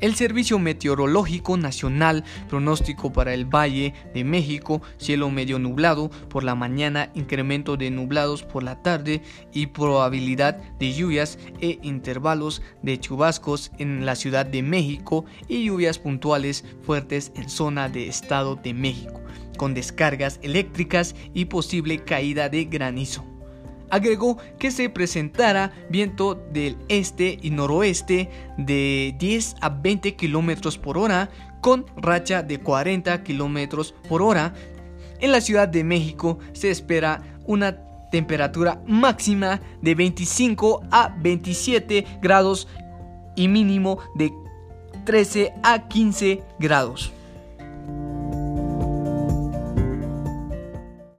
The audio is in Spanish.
El Servicio Meteorológico Nacional pronóstico para el Valle de México, cielo medio nublado por la mañana, incremento de nublados por la tarde y probabilidad de lluvias e intervalos de chubascos en la Ciudad de México y lluvias puntuales fuertes en zona de Estado de México, con descargas eléctricas y posible caída de granizo. Agregó que se presentará viento del este y noroeste de 10 a 20 km por hora con racha de 40 km por hora. En la Ciudad de México se espera una temperatura máxima de 25 a 27 grados y mínimo de 13 a 15 grados.